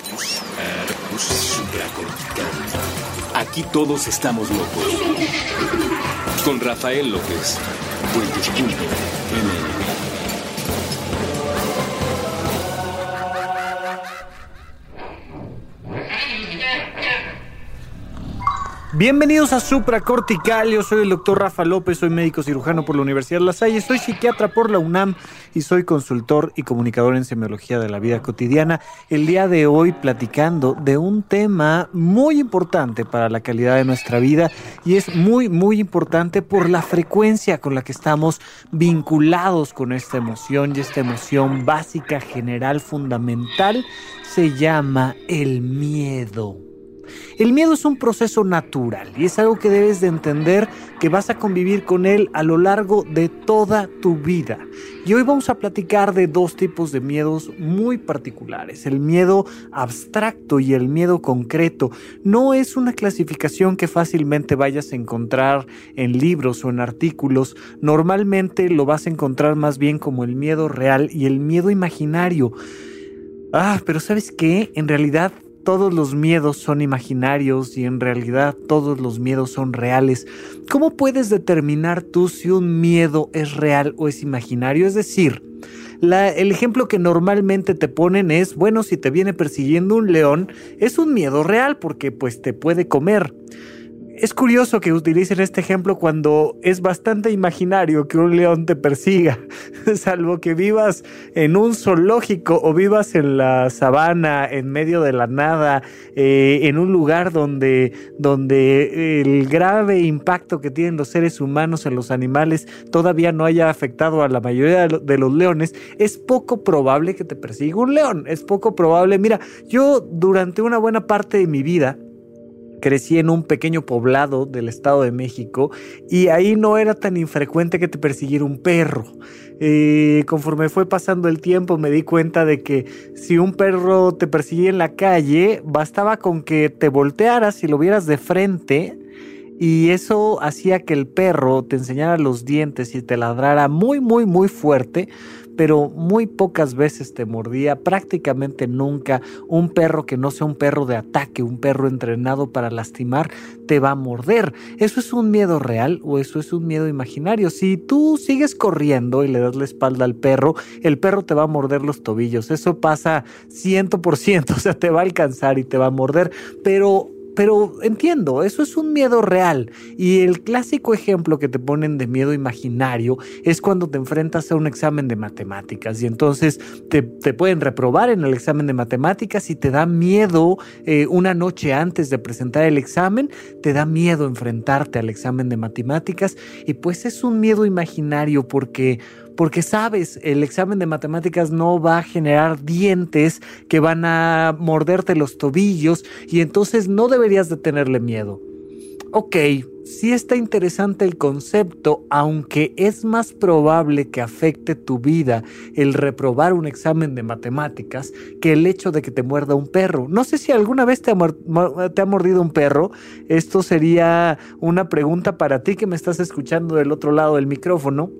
Arcus, Arcus supracortical. Aquí todos estamos locos. Con Rafael López. Puentes.ml. Bienvenidos a Supracortical, yo soy el doctor Rafa López, soy médico cirujano por la Universidad de La Salle, soy psiquiatra por la UNAM y soy consultor y comunicador en semiología de la vida cotidiana. El día de hoy platicando de un tema muy importante para la calidad de nuestra vida y es muy, muy importante por la frecuencia con la que estamos vinculados con esta emoción y esta emoción básica, general, fundamental, se llama el miedo. El miedo es un proceso natural y es algo que debes de entender que vas a convivir con él a lo largo de toda tu vida. Y hoy vamos a platicar de dos tipos de miedos muy particulares, el miedo abstracto y el miedo concreto. No es una clasificación que fácilmente vayas a encontrar en libros o en artículos. Normalmente lo vas a encontrar más bien como el miedo real y el miedo imaginario. Ah, pero ¿sabes qué? En realidad todos los miedos son imaginarios y en realidad todos los miedos son reales. ¿Cómo puedes determinar tú si un miedo es real o es imaginario? Es decir, el ejemplo que normalmente te ponen es, bueno, si te viene persiguiendo un león, es un miedo real porque pues te puede comer. Es curioso que utilicen este ejemplo cuando es bastante imaginario que un león te persiga, salvo que vivas en un zoológico o vivas en la sabana, en medio de la nada, eh, en un lugar donde, donde el grave impacto que tienen los seres humanos en los animales todavía no haya afectado a la mayoría de los leones, es poco probable que te persiga un león, es poco probable. Mira, yo durante una buena parte de mi vida, crecí en un pequeño poblado del Estado de México y ahí no era tan infrecuente que te persiguiera un perro. Eh, conforme fue pasando el tiempo me di cuenta de que si un perro te perseguía en la calle, bastaba con que te voltearas y lo vieras de frente y eso hacía que el perro te enseñara los dientes y te ladrara muy, muy, muy fuerte pero muy pocas veces te mordía, prácticamente nunca. Un perro que no sea un perro de ataque, un perro entrenado para lastimar, te va a morder. ¿Eso es un miedo real o eso es un miedo imaginario? Si tú sigues corriendo y le das la espalda al perro, el perro te va a morder los tobillos. Eso pasa ciento por ciento, o sea, te va a alcanzar y te va a morder, pero pero entiendo, eso es un miedo real. Y el clásico ejemplo que te ponen de miedo imaginario es cuando te enfrentas a un examen de matemáticas y entonces te, pueden reprobar en el examen de matemáticas y te da miedo eh, una noche antes de presentar el examen, te da miedo enfrentarte al examen de matemáticas y pues es un miedo imaginario porque porque sabes, el examen de matemáticas no va a generar dientes que van a morderte los tobillos y entonces no deberías de tenerle miedo. Ok, sí está interesante el concepto, aunque es más probable que afecte tu vida el reprobar un examen de matemáticas que el hecho de que te muerda un perro. No sé si alguna vez te ha, te ha mordido un perro. Esto sería una pregunta para ti que me estás escuchando del otro lado del micrófono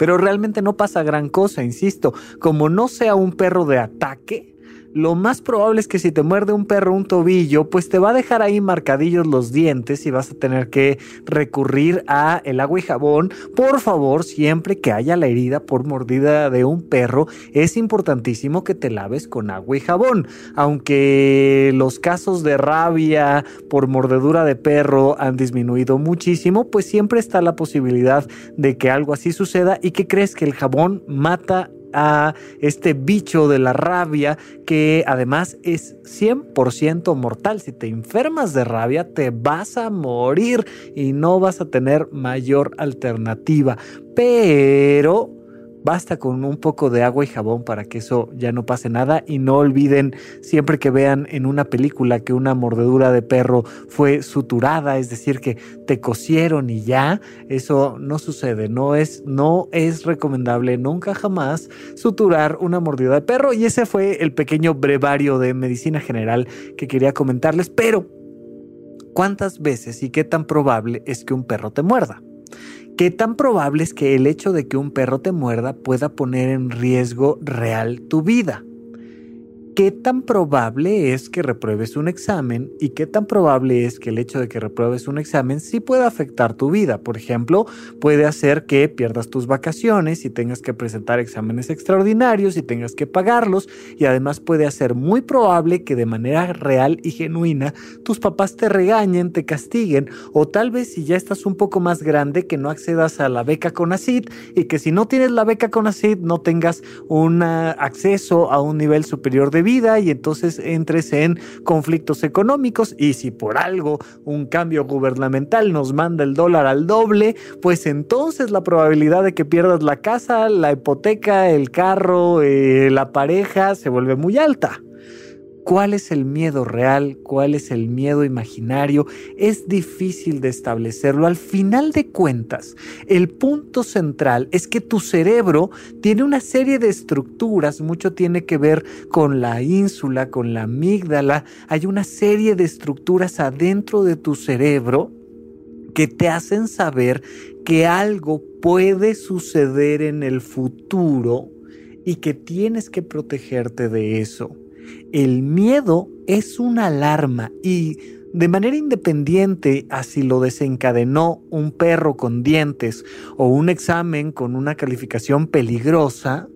pero realmente no pasa gran cosa, insisto, como no sea un perro de ataque, lo más probable es que si te muerde un perro un tobillo, pues te va a dejar ahí marcadillos los dientes y vas a tener que recurrir a el agua y jabón. Por favor, siempre que haya la herida por mordida de un perro, es importantísimo que te laves con agua y jabón. Aunque los casos de rabia por mordedura de perro han disminuido muchísimo, pues siempre está la posibilidad de que algo así suceda y que crees que el jabón mata a este bicho de la rabia que además es 100% mortal. Si te enfermas de rabia te vas a morir y no vas a tener mayor alternativa. Pero Basta con un poco de agua y jabón para que eso ya no pase nada y no olviden siempre que vean en una película que una mordedura de perro fue suturada, es decir, que te cosieron y ya, eso no sucede, no es no es recomendable nunca jamás suturar una mordida de perro y ese fue el pequeño brevario de medicina general que quería comentarles, pero ¿cuántas veces y qué tan probable es que un perro te muerda? ¿Qué tan probable es que el hecho de que un perro te muerda pueda poner en riesgo real tu vida? Qué tan probable es que repruebes un examen y qué tan probable es que el hecho de que repruebes un examen sí pueda afectar tu vida. Por ejemplo, puede hacer que pierdas tus vacaciones y tengas que presentar exámenes extraordinarios y tengas que pagarlos. Y además puede hacer muy probable que de manera real y genuina tus papás te regañen, te castiguen. O tal vez si ya estás un poco más grande que no accedas a la beca CONACID y que si no tienes la beca CONACID no tengas un acceso a un nivel superior de vida y entonces entres en conflictos económicos y si por algo un cambio gubernamental nos manda el dólar al doble, pues entonces la probabilidad de que pierdas la casa, la hipoteca, el carro, eh, la pareja se vuelve muy alta. ¿Cuál es el miedo real? ¿Cuál es el miedo imaginario? Es difícil de establecerlo. Al final de cuentas, el punto central es que tu cerebro tiene una serie de estructuras, mucho tiene que ver con la ínsula, con la amígdala. Hay una serie de estructuras adentro de tu cerebro que te hacen saber que algo puede suceder en el futuro y que tienes que protegerte de eso. El miedo es una alarma y de manera independiente a si lo desencadenó un perro con dientes o un examen con una calificación peligrosa,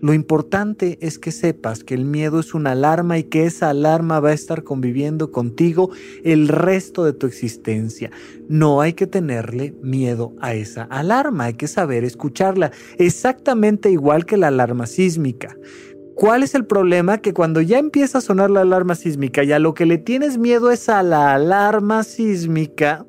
lo importante es que sepas que el miedo es una alarma y que esa alarma va a estar conviviendo contigo el resto de tu existencia. No hay que tenerle miedo a esa alarma, hay que saber escucharla, exactamente igual que la alarma sísmica. ¿Cuál es el problema? Que cuando ya empieza a sonar la alarma sísmica y a lo que le tienes miedo es a la alarma sísmica,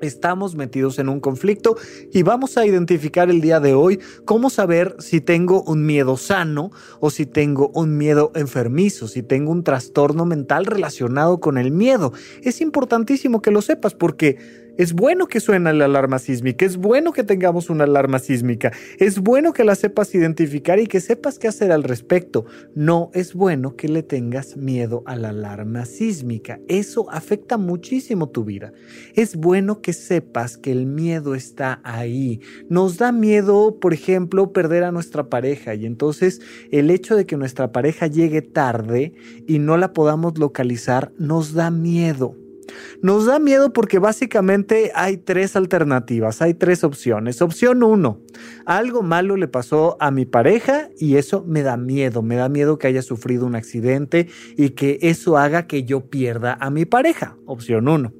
Estamos metidos en un conflicto y vamos a identificar el día de hoy cómo saber si tengo un miedo sano o si tengo un miedo enfermizo, si tengo un trastorno mental relacionado con el miedo. Es importantísimo que lo sepas porque es bueno que suene la alarma sísmica, es bueno que tengamos una alarma sísmica, es bueno que la sepas identificar y que sepas qué hacer al respecto. No es bueno que le tengas miedo a la alarma sísmica, eso afecta muchísimo tu vida. Es bueno que sepas que el miedo está ahí. Nos da miedo, por ejemplo, perder a nuestra pareja y entonces el hecho de que nuestra pareja llegue tarde y no la podamos localizar nos da miedo. Nos da miedo porque básicamente hay tres alternativas, hay tres opciones. Opción uno, algo malo le pasó a mi pareja y eso me da miedo, me da miedo que haya sufrido un accidente y que eso haga que yo pierda a mi pareja. Opción uno.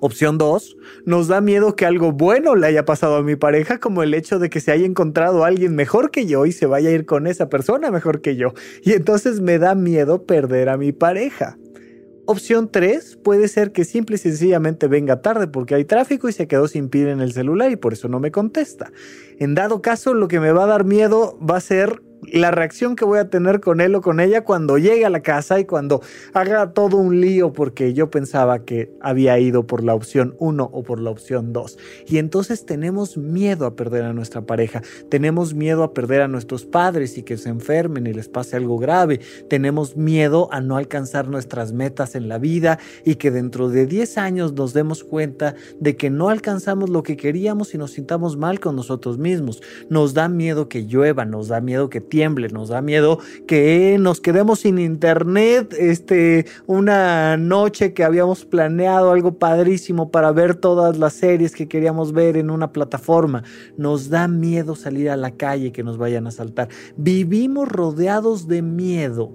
Opción 2, nos da miedo que algo bueno le haya pasado a mi pareja, como el hecho de que se haya encontrado a alguien mejor que yo y se vaya a ir con esa persona mejor que yo. Y entonces me da miedo perder a mi pareja. Opción 3 puede ser que simple y sencillamente venga tarde porque hay tráfico y se quedó sin pila en el celular y por eso no me contesta. En dado caso, lo que me va a dar miedo va a ser la reacción que voy a tener con él o con ella cuando llegue a la casa y cuando haga todo un lío porque yo pensaba que había ido por la opción 1 o por la opción 2. Y entonces tenemos miedo a perder a nuestra pareja, tenemos miedo a perder a nuestros padres y que se enfermen y les pase algo grave, tenemos miedo a no alcanzar nuestras metas en la vida y que dentro de 10 años nos demos cuenta de que no alcanzamos lo que queríamos y nos sintamos mal con nosotros mismos. Nos da miedo que llueva, nos da miedo que nos da miedo que nos quedemos sin internet, este, una noche que habíamos planeado algo padrísimo para ver todas las series que queríamos ver en una plataforma. Nos da miedo salir a la calle que nos vayan a asaltar. Vivimos rodeados de miedo.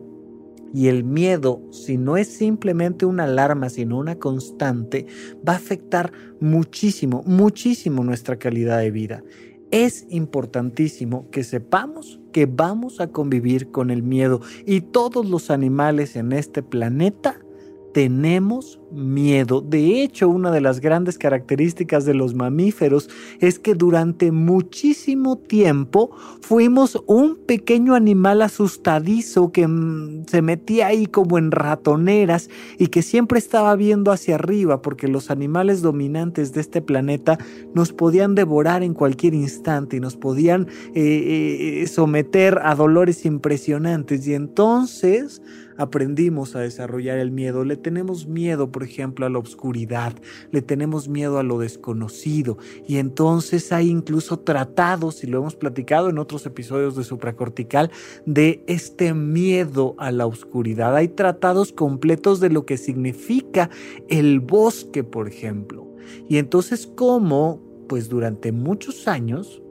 Y el miedo, si no es simplemente una alarma, sino una constante, va a afectar muchísimo, muchísimo nuestra calidad de vida es importantísimo que sepamos que vamos a convivir con el miedo. Y todos los animales en este planeta tenemos miedo. De hecho, una de las grandes características de los mamíferos es que durante muchísimo tiempo fuimos un pequeño animal asustadizo que mm, se metía ahí como en ratoneras y que siempre estaba viendo hacia arriba porque los animales dominantes de este planeta nos podían devorar en cualquier instante y nos podían eh, eh, someter a dolores impresionantes. Y entonces aprendimos a desarrollar el miedo. Le tenemos miedo, por ejemplo, a la oscuridad, le tenemos miedo a lo desconocido y entonces hay incluso tratados, y lo hemos platicado en otros episodios de supracortical, de este miedo a la oscuridad. Hay tratados completos de lo que significa el bosque, por ejemplo. Y entonces, ¿cómo? Pues durante muchos años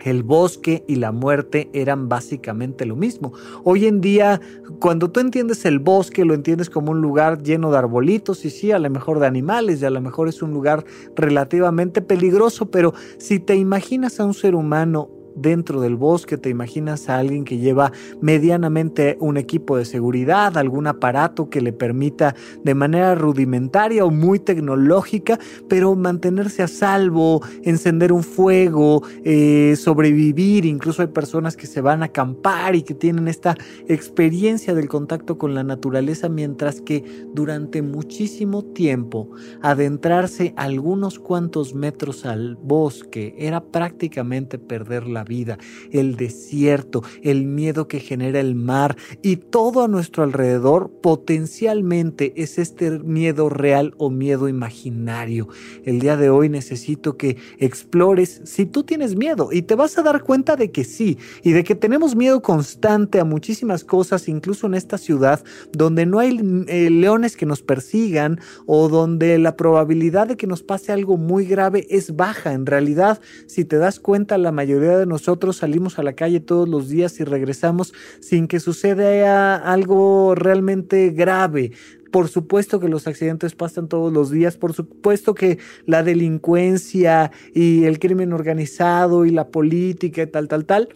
el bosque y la muerte eran básicamente lo mismo. Hoy en día, cuando tú entiendes el bosque, lo entiendes como un lugar lleno de arbolitos y sí, a lo mejor de animales y a lo mejor es un lugar relativamente peligroso, pero si te imaginas a un ser humano dentro del bosque, te imaginas a alguien que lleva medianamente un equipo de seguridad, algún aparato que le permita de manera rudimentaria o muy tecnológica, pero mantenerse a salvo, encender un fuego, eh, sobrevivir, incluso hay personas que se van a acampar y que tienen esta experiencia del contacto con la naturaleza, mientras que durante muchísimo tiempo adentrarse algunos cuantos metros al bosque era prácticamente perder la vida, el desierto, el miedo que genera el mar y todo a nuestro alrededor potencialmente es este miedo real o miedo imaginario. El día de hoy necesito que explores si tú tienes miedo y te vas a dar cuenta de que sí y de que tenemos miedo constante a muchísimas cosas, incluso en esta ciudad donde no hay eh, leones que nos persigan o donde la probabilidad de que nos pase algo muy grave es baja. En realidad, si te das cuenta, la mayoría de nosotros salimos a la calle todos los días y regresamos sin que suceda algo realmente grave. Por supuesto que los accidentes pasan todos los días, por supuesto que la delincuencia y el crimen organizado y la política y tal, tal, tal,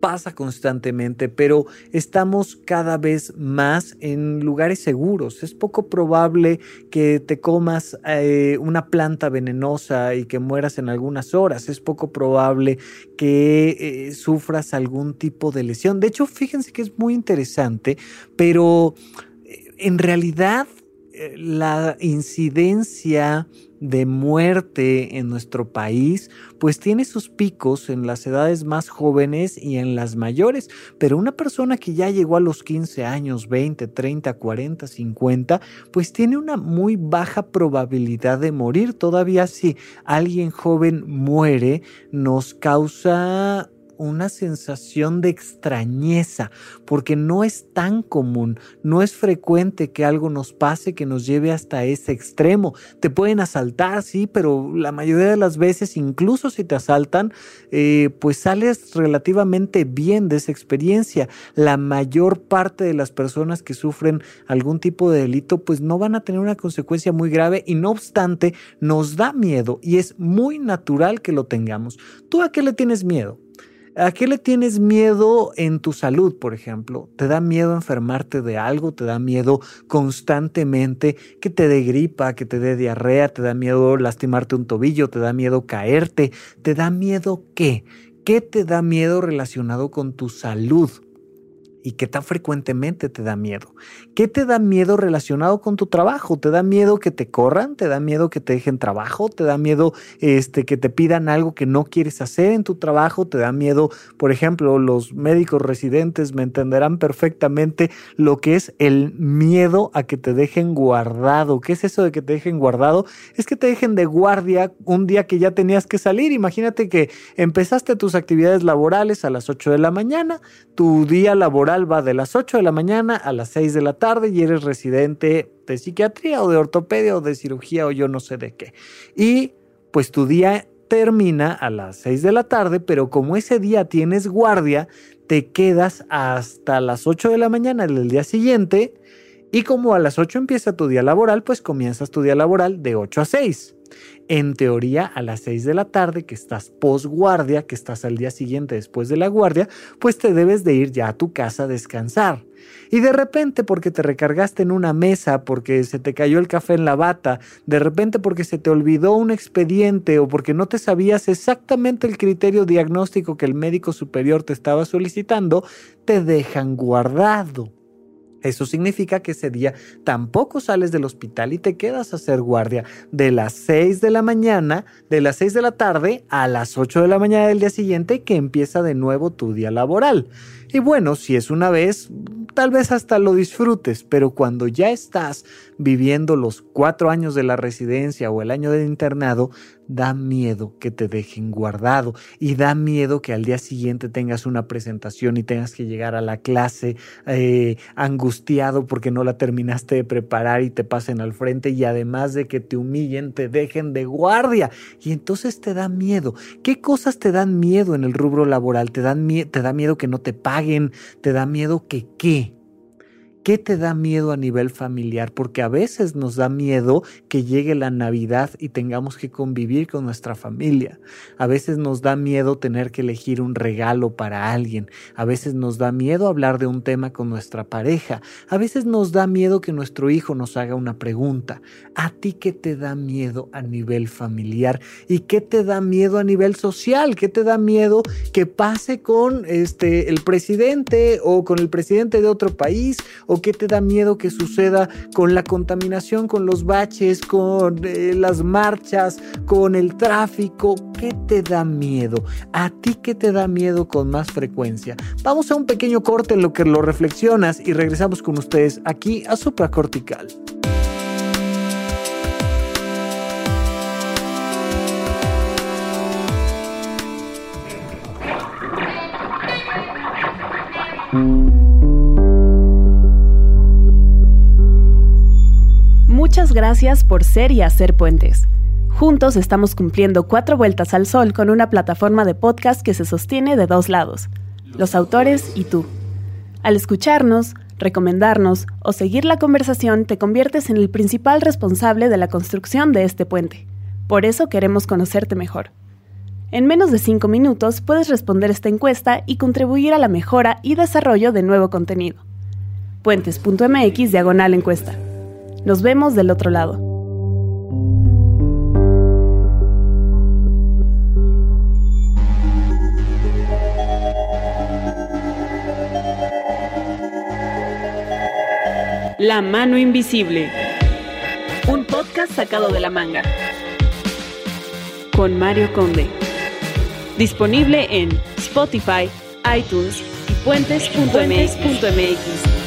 pasa constantemente, pero estamos cada vez más en lugares seguros. Es poco probable que te comas eh, una planta venenosa y que mueras en algunas horas. Es poco probable que eh, sufras algún tipo de lesión. De hecho, fíjense que es muy interesante, pero eh, en realidad la incidencia de muerte en nuestro país, pues tiene sus picos en las edades más jóvenes y en las mayores, pero una persona que ya llegó a los 15 años, 20, 30, 40, 50, pues tiene una muy baja probabilidad de morir. Todavía si alguien joven muere, nos causa una sensación de extrañeza, porque no es tan común, no es frecuente que algo nos pase que nos lleve hasta ese extremo. Te pueden asaltar, sí, pero la mayoría de las veces, incluso si te asaltan, eh, pues sales relativamente bien de esa experiencia. La mayor parte de las personas que sufren algún tipo de delito, pues no van a tener una consecuencia muy grave y no obstante, nos da miedo y es muy natural que lo tengamos. ¿Tú a qué le tienes miedo? ¿A qué le tienes miedo en tu salud, por ejemplo? ¿Te da miedo enfermarte de algo? ¿Te da miedo constantemente que te dé gripa, que te dé diarrea? ¿Te da miedo lastimarte un tobillo? ¿Te da miedo caerte? ¿Te da miedo qué? ¿Qué te da miedo relacionado con tu salud? Y qué tan frecuentemente te da miedo. ¿Qué te da miedo relacionado con tu trabajo? ¿Te da miedo que te corran? ¿Te da miedo que te dejen trabajo? ¿Te da miedo este, que te pidan algo que no quieres hacer en tu trabajo? ¿Te da miedo, por ejemplo, los médicos residentes me entenderán perfectamente lo que es el miedo a que te dejen guardado? ¿Qué es eso de que te dejen guardado? Es que te dejen de guardia un día que ya tenías que salir. Imagínate que empezaste tus actividades laborales a las 8 de la mañana, tu día laboral va de las 8 de la mañana a las 6 de la tarde y eres residente de psiquiatría o de ortopedia o de cirugía o yo no sé de qué. Y pues tu día termina a las 6 de la tarde, pero como ese día tienes guardia, te quedas hasta las 8 de la mañana del día siguiente y como a las 8 empieza tu día laboral, pues comienzas tu día laboral de 8 a 6 en teoría a las 6 de la tarde, que estás posguardia, que estás al día siguiente después de la guardia, pues te debes de ir ya a tu casa a descansar. Y de repente porque te recargaste en una mesa, porque se te cayó el café en la bata, de repente porque se te olvidó un expediente o porque no te sabías exactamente el criterio diagnóstico que el médico superior te estaba solicitando, te dejan guardado. Eso significa que ese día tampoco sales del hospital y te quedas a hacer guardia de las 6 de la mañana, de las 6 de la tarde a las 8 de la mañana del día siguiente que empieza de nuevo tu día laboral. Y bueno, si es una vez, tal vez hasta lo disfrutes, pero cuando ya estás viviendo los cuatro años de la residencia o el año del internado, da miedo que te dejen guardado y da miedo que al día siguiente tengas una presentación y tengas que llegar a la clase eh, angustiado porque no la terminaste de preparar y te pasen al frente y además de que te humillen, te dejen de guardia. Y entonces te da miedo. ¿Qué cosas te dan miedo en el rubro laboral? ¿Te, dan te da miedo que no te paguen? ¿Te da miedo que qué? ¿Qué te da miedo a nivel familiar? Porque a veces nos da miedo que llegue la Navidad y tengamos que convivir con nuestra familia. A veces nos da miedo tener que elegir un regalo para alguien. A veces nos da miedo hablar de un tema con nuestra pareja. A veces nos da miedo que nuestro hijo nos haga una pregunta. ¿A ti qué te da miedo a nivel familiar? ¿Y qué te da miedo a nivel social? ¿Qué te da miedo que pase con este el presidente o con el presidente de otro país o qué te da miedo que suceda con la contaminación, con los baches, con eh, las marchas, con el tráfico? ¿Qué te da miedo? ¿A ti qué te da miedo con más frecuencia? Vamos a un pequeño corte en lo que lo reflexionas y regresamos con ustedes aquí a Supracortical. Muchas gracias por ser y hacer puentes. Juntos estamos cumpliendo cuatro vueltas al sol con una plataforma de podcast que se sostiene de dos lados, los autores y tú. Al escucharnos, recomendarnos o seguir la conversación te conviertes en el principal responsable de la construcción de este puente. Por eso queremos conocerte mejor. En menos de cinco minutos puedes responder esta encuesta y contribuir a la mejora y desarrollo de nuevo contenido. Puentes.mx diagonal encuesta. Nos vemos del otro lado. La mano invisible. Un podcast sacado de la manga. Con Mario Conde. Disponible en Spotify, iTunes y puentes.mx.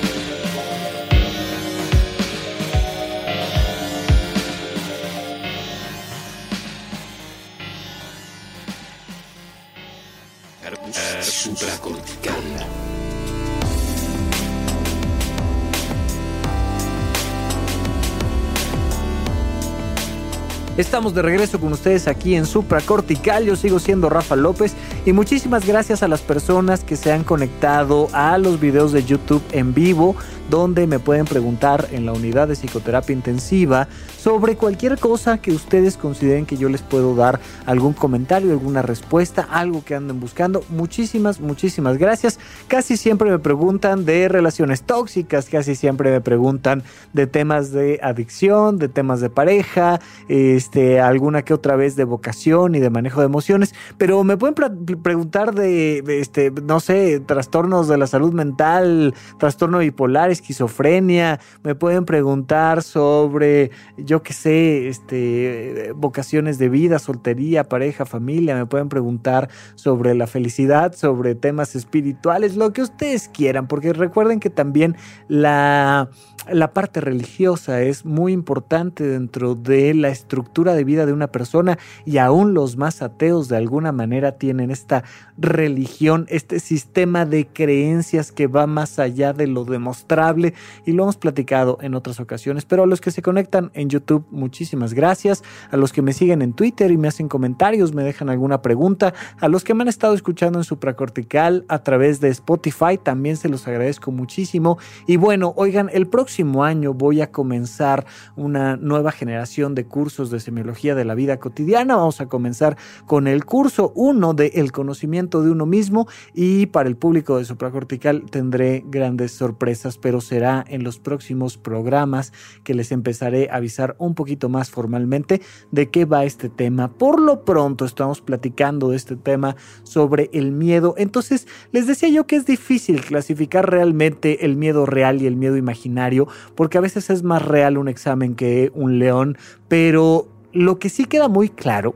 Estamos de regreso con ustedes aquí en Supra Cortical. Yo sigo siendo Rafa López y muchísimas gracias a las personas que se han conectado a los videos de YouTube en vivo donde me pueden preguntar en la unidad de psicoterapia intensiva sobre cualquier cosa que ustedes consideren que yo les puedo dar algún comentario, alguna respuesta, algo que anden buscando. Muchísimas, muchísimas gracias. Casi siempre me preguntan de relaciones tóxicas, casi siempre me preguntan de temas de adicción, de temas de pareja, este, alguna que otra vez de vocación y de manejo de emociones, pero me pueden preguntar de, este, no sé, trastornos de la salud mental, trastorno bipolar, esquizofrenia, me pueden preguntar sobre yo qué sé, este, vocaciones de vida, soltería, pareja, familia, me pueden preguntar sobre la felicidad, sobre temas espirituales, lo que ustedes quieran, porque recuerden que también la, la parte religiosa es muy importante dentro de la estructura de vida de una persona y aún los más ateos de alguna manera tienen esta religión, este sistema de creencias que va más allá de lo demostrable y lo hemos platicado en otras ocasiones, pero a los que se conectan en YouTube, muchísimas gracias. A los que me siguen en Twitter y me hacen comentarios, me dejan alguna pregunta. A los que me han estado escuchando en supracortical a través de Spotify, también se los agradezco muchísimo. Y bueno, oigan, el próximo año voy a comenzar una nueva generación de cursos de semiología de la vida cotidiana. Vamos a comenzar con el curso 1 de El conocimiento de uno mismo y para el público de supracortical tendré grandes sorpresas, pero será en los próximos programas que les empezaré a avisar un poquito más formalmente de qué va este tema. Por lo pronto estamos platicando de este tema sobre el miedo. Entonces les decía yo que es difícil clasificar realmente el miedo real y el miedo imaginario, porque a veces es más real un examen que un león, pero lo que sí queda muy claro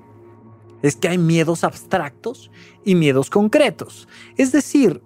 es que hay miedos abstractos y miedos concretos. Es decir,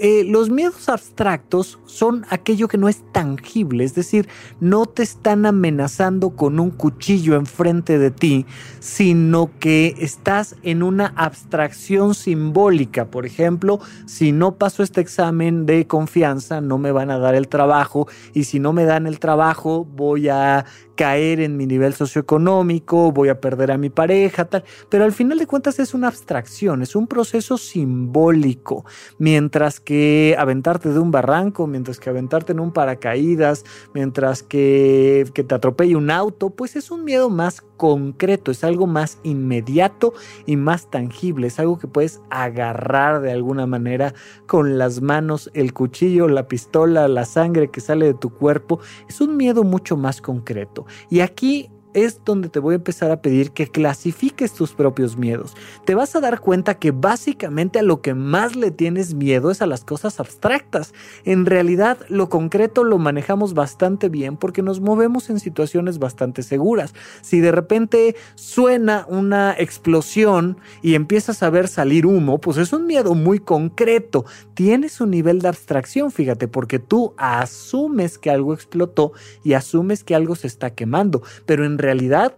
eh, los miedos abstractos son aquello que no es tangible, es decir, no te están amenazando con un cuchillo enfrente de ti, sino que estás en una abstracción simbólica. Por ejemplo, si no paso este examen de confianza, no me van a dar el trabajo y si no me dan el trabajo, voy a caer en mi nivel socioeconómico, voy a perder a mi pareja, tal. Pero al final de cuentas es una abstracción, es un proceso simbólico. Mientras que aventarte de un barranco, mientras que aventarte en un paracaídas, mientras que, que te atropelle un auto, pues es un miedo más concreto, es algo más inmediato y más tangible, es algo que puedes agarrar de alguna manera con las manos, el cuchillo, la pistola, la sangre que sale de tu cuerpo, es un miedo mucho más concreto. Y aquí es donde te voy a empezar a pedir que clasifiques tus propios miedos. Te vas a dar cuenta que básicamente a lo que más le tienes miedo es a las cosas abstractas. En realidad lo concreto lo manejamos bastante bien porque nos movemos en situaciones bastante seguras. Si de repente suena una explosión y empiezas a ver salir humo, pues es un miedo muy concreto. Tienes un nivel de abstracción, fíjate, porque tú asumes que algo explotó y asumes que algo se está quemando, pero en realidad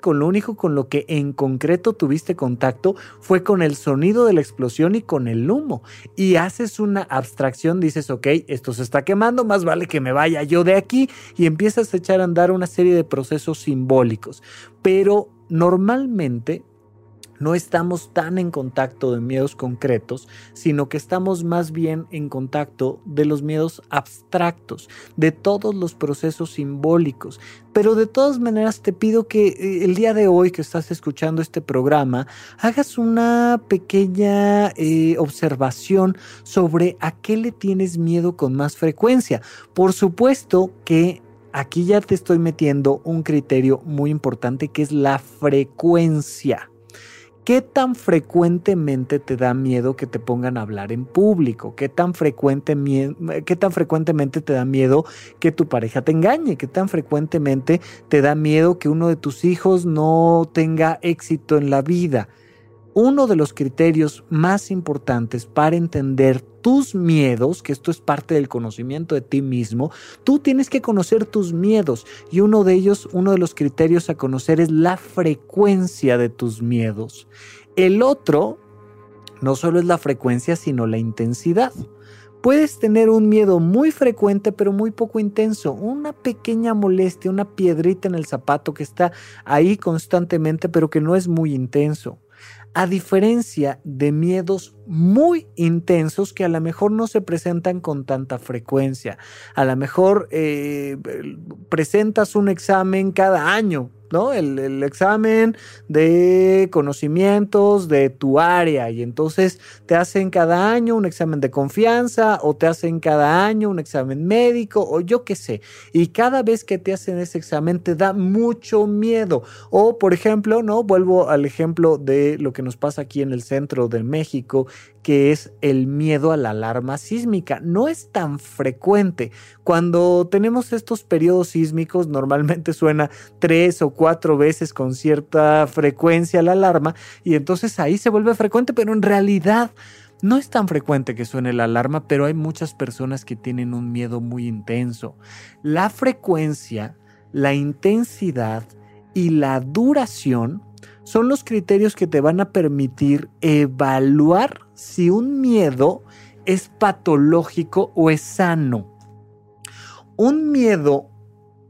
con lo único con lo que en concreto tuviste contacto fue con el sonido de la explosión y con el humo. Y haces una abstracción, dices, ok, esto se está quemando, más vale que me vaya yo de aquí y empiezas a echar a andar una serie de procesos simbólicos. Pero normalmente no estamos tan en contacto de miedos concretos, sino que estamos más bien en contacto de los miedos abstractos, de todos los procesos simbólicos. Pero de todas maneras te pido que eh, el día de hoy que estás escuchando este programa, hagas una pequeña eh, observación sobre a qué le tienes miedo con más frecuencia. Por supuesto que aquí ya te estoy metiendo un criterio muy importante que es la frecuencia. ¿Qué tan frecuentemente te da miedo que te pongan a hablar en público? ¿Qué tan, frecuente ¿Qué tan frecuentemente te da miedo que tu pareja te engañe? ¿Qué tan frecuentemente te da miedo que uno de tus hijos no tenga éxito en la vida? Uno de los criterios más importantes para entender tus miedos, que esto es parte del conocimiento de ti mismo, tú tienes que conocer tus miedos y uno de ellos, uno de los criterios a conocer es la frecuencia de tus miedos. El otro no solo es la frecuencia, sino la intensidad. Puedes tener un miedo muy frecuente pero muy poco intenso, una pequeña molestia, una piedrita en el zapato que está ahí constantemente pero que no es muy intenso a diferencia de miedos muy intensos que a lo mejor no se presentan con tanta frecuencia. A lo mejor eh, presentas un examen cada año, ¿no? El, examen de conocimientos de tu área y entonces te hacen cada año un examen de confianza o te hacen cada año un examen médico o yo qué sé. Y cada vez que te hacen ese examen te da mucho miedo. O por ejemplo, ¿no? Vuelvo al ejemplo de lo que nos pasa aquí en el centro de México que es el miedo a la alarma sísmica. No es tan frecuente. Cuando tenemos estos periodos sísmicos, normalmente suena tres o cuatro veces con cierta frecuencia la alarma y entonces ahí se vuelve frecuente, pero en realidad no es tan frecuente que suene la alarma, pero hay muchas personas que tienen un miedo muy intenso. La frecuencia, la intensidad y la duración son los criterios que te van a permitir evaluar si un miedo es patológico o es sano. Un miedo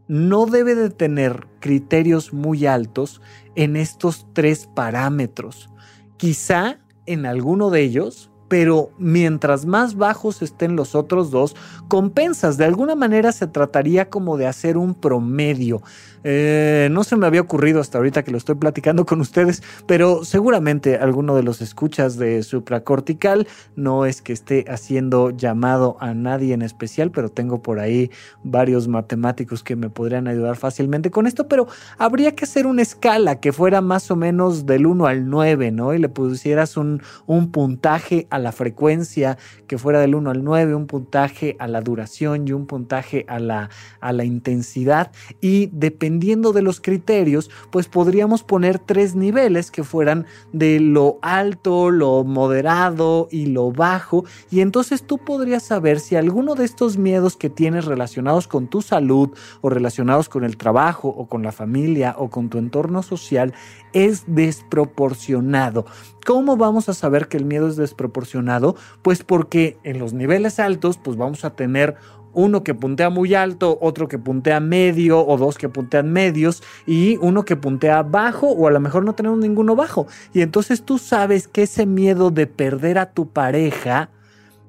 no debe de tener criterios muy altos en estos tres parámetros. Quizá en alguno de ellos, pero mientras más bajos estén los otros dos, compensas. De alguna manera se trataría como de hacer un promedio. Eh, no se me había ocurrido hasta ahorita que lo estoy platicando con ustedes, pero seguramente alguno de los escuchas de supracortical no es que esté haciendo llamado a nadie en especial, pero tengo por ahí varios matemáticos que me podrían ayudar fácilmente con esto, pero habría que hacer una escala que fuera más o menos del 1 al 9, ¿no? Y le pusieras un, un puntaje a la frecuencia que fuera del 1 al 9, un puntaje a la duración y un puntaje a la, a la intensidad. Y dependiendo de los criterios, pues podríamos poner tres niveles que fueran de lo alto, lo moderado y lo bajo. Y entonces tú podrías saber si alguno de estos miedos que tienes relacionados con tu salud o relacionados con el trabajo o con la familia o con tu entorno social es desproporcionado. ¿Cómo vamos a saber que el miedo es desproporcionado? Pues porque en los niveles altos pues vamos a tener uno que puntea muy alto, otro que puntea medio o dos que puntean medios y uno que puntea bajo o a lo mejor no tenemos ninguno bajo. Y entonces tú sabes que ese miedo de perder a tu pareja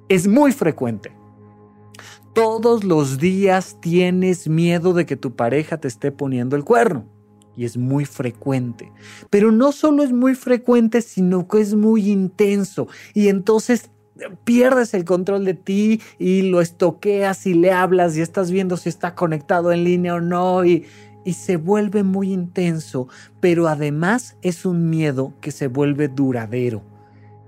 es muy frecuente. Todos los días tienes miedo de que tu pareja te esté poniendo el cuerno. Y es muy frecuente. Pero no solo es muy frecuente, sino que es muy intenso. Y entonces pierdes el control de ti y lo estoqueas y le hablas y estás viendo si está conectado en línea o no y, y se vuelve muy intenso, pero además es un miedo que se vuelve duradero.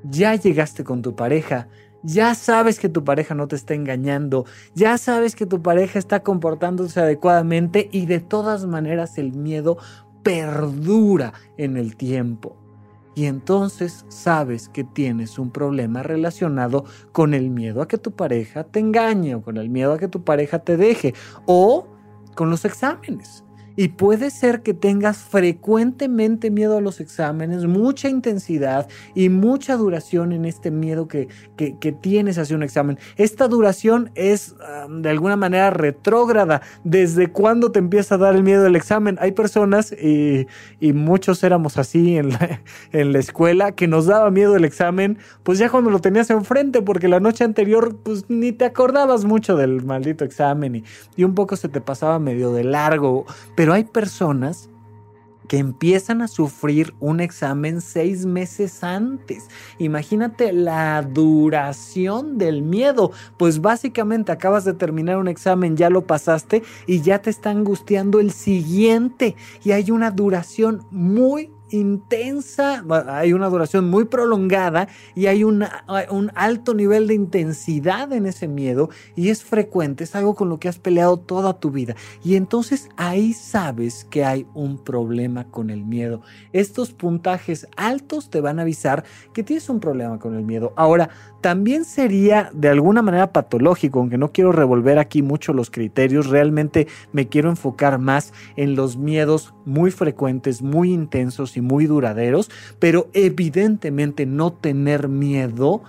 Ya llegaste con tu pareja, ya sabes que tu pareja no te está engañando, ya sabes que tu pareja está comportándose adecuadamente y de todas maneras el miedo perdura en el tiempo. Y entonces sabes que tienes un problema relacionado con el miedo a que tu pareja te engañe o con el miedo a que tu pareja te deje o con los exámenes. Y puede ser que tengas frecuentemente miedo a los exámenes, mucha intensidad y mucha duración en este miedo que, que, tienes hacia un examen. Esta duración es de alguna manera retrógrada. ¿Desde cuándo te empieza a dar el miedo del examen? Hay personas, y, y muchos éramos así en la, en la, escuela, que nos daba miedo el examen, pues ya cuando lo tenías enfrente, porque la noche anterior pues ni te acordabas mucho del maldito examen y, y un poco se te pasaba medio de largo. Hay personas que empiezan a sufrir un examen seis meses antes. Imagínate la duración del miedo. Pues básicamente acabas de terminar un examen, ya lo pasaste y ya te está angustiando el siguiente. Y hay una duración muy intensa, hay una duración muy prolongada y hay un alto nivel de intensidad en ese miedo y es frecuente, es algo con lo que has peleado toda tu vida. Y entonces ahí sabes que hay un problema con el miedo. Estos puntajes altos te van a avisar que tienes un problema con el miedo. Ahora, también sería de alguna manera patológico, aunque no quiero revolver aquí mucho los criterios, realmente me quiero enfocar más en los miedos muy frecuentes, muy intensos y muy duraderos, pero evidentemente no tener miedo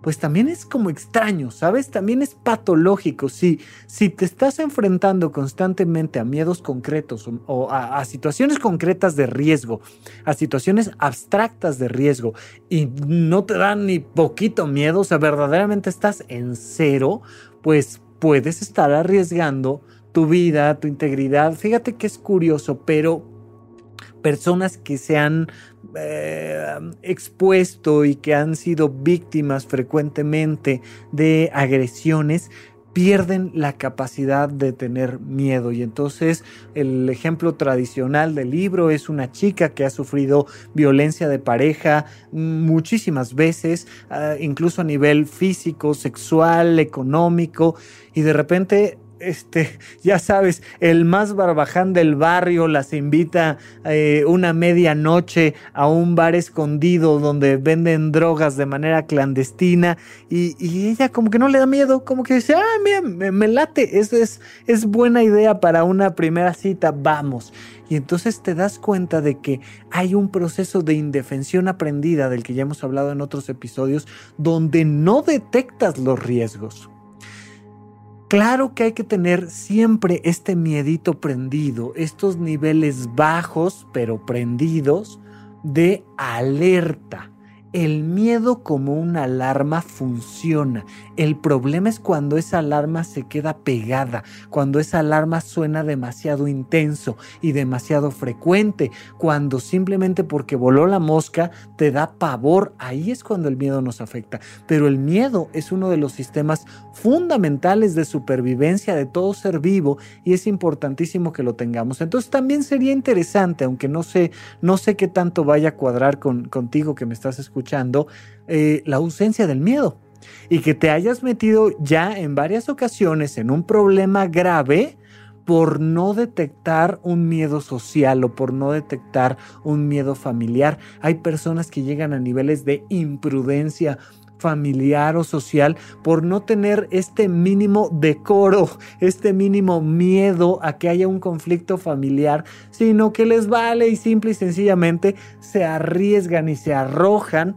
pues también es como extraño, ¿sabes? También es patológico. Si, si te estás enfrentando constantemente a miedos concretos o, a, situaciones concretas de riesgo, a situaciones abstractas de riesgo y no te dan ni poquito miedo, o sea, verdaderamente estás en cero, pues puedes estar arriesgando tu vida, tu integridad. Fíjate que es curioso, pero personas que se han eh, expuesto y que han sido víctimas frecuentemente de agresiones pierden la capacidad de tener miedo. Y entonces el ejemplo tradicional del libro es una chica que ha sufrido violencia de pareja muchísimas veces, ah, incluso a nivel físico, sexual, económico y de repente este, ya sabes, el más barbaján del barrio las invita eh, una medianoche a un bar escondido donde venden drogas de manera clandestina y, ella como que no le da miedo, como que dice, ah, mira, me, late, eso es, es buena idea para una primera cita, vamos. Y entonces te das cuenta de que hay un proceso de indefensión aprendida del que ya hemos hablado en otros episodios, donde no detectas los riesgos. Claro que hay que tener siempre este miedito prendido, estos niveles bajos pero prendidos de alerta. El miedo como una alarma funciona. El problema es cuando esa alarma se queda pegada, cuando esa alarma suena demasiado intenso y demasiado frecuente, cuando simplemente porque voló la mosca te da pavor, ahí es cuando el miedo nos afecta. Pero el miedo es uno de los sistemas fundamentales de supervivencia de todo ser vivo y es importantísimo que lo tengamos. Entonces también sería interesante, aunque no sé, no sé qué tanto vaya a cuadrar con, contigo que me estás escuchando, eh, la ausencia del miedo y que te hayas metido ya en varias ocasiones en un problema grave por no detectar un miedo social o por no detectar un miedo familiar. Hay personas que llegan a niveles de imprudencia familiar o social por no tener este mínimo decoro, este mínimo miedo a que haya un conflicto familiar, sino que les vale y simple y sencillamente se arriesgan y se arrojan